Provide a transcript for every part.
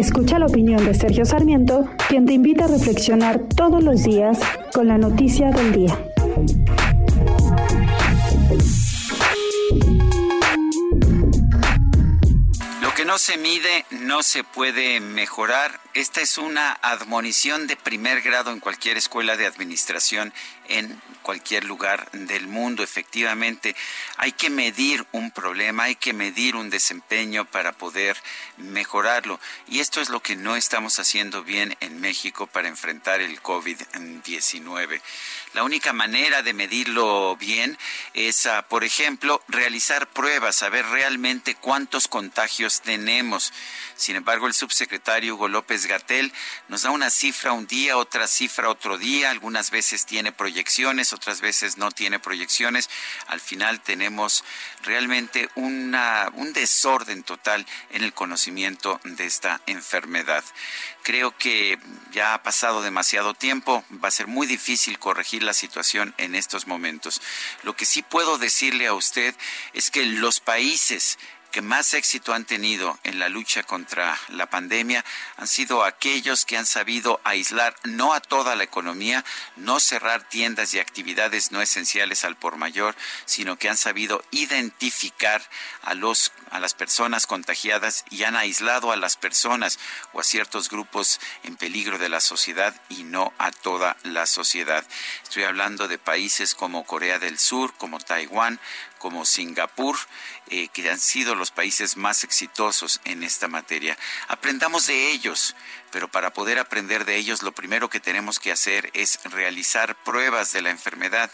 Escucha la opinión de Sergio Sarmiento, quien te invita a reflexionar todos los días con la noticia del día. Lo que no se mide no se puede mejorar. Esta es una admonición de primer grado en cualquier escuela de administración en cualquier lugar del mundo. Efectivamente, hay que medir un problema, hay que medir un desempeño para poder mejorarlo. Y esto es lo que no estamos haciendo bien en México para enfrentar el COVID-19. La única manera de medirlo bien es, ah, por ejemplo, realizar pruebas, saber realmente cuántos contagios tenemos. Sin embargo, el subsecretario Hugo Gatel nos da una cifra un día, otra cifra otro día, algunas veces tiene proyecciones, otras veces no tiene proyecciones. Al final tenemos realmente una, un desorden total en el conocimiento de esta enfermedad. Creo que ya ha pasado demasiado tiempo, va a ser muy difícil corregir la situación en estos momentos. Lo que sí puedo decirle a usted es que los países que más éxito han tenido en la lucha contra la pandemia han sido aquellos que han sabido aislar no a toda la economía, no cerrar tiendas y actividades no esenciales al por mayor, sino que han sabido identificar a los a las personas contagiadas y han aislado a las personas o a ciertos grupos en peligro de la sociedad y no a toda la sociedad. Estoy hablando de países como Corea del Sur, como Taiwán, como Singapur, eh, que han sido los países más exitosos en esta materia. Aprendamos de ellos, pero para poder aprender de ellos lo primero que tenemos que hacer es realizar pruebas de la enfermedad.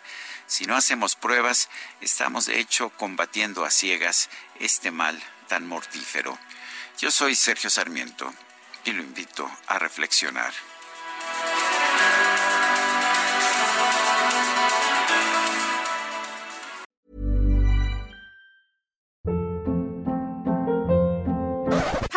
Si no hacemos pruebas, estamos de hecho combatiendo a ciegas este mal tan mortífero. Yo soy Sergio Sarmiento y lo invito a reflexionar.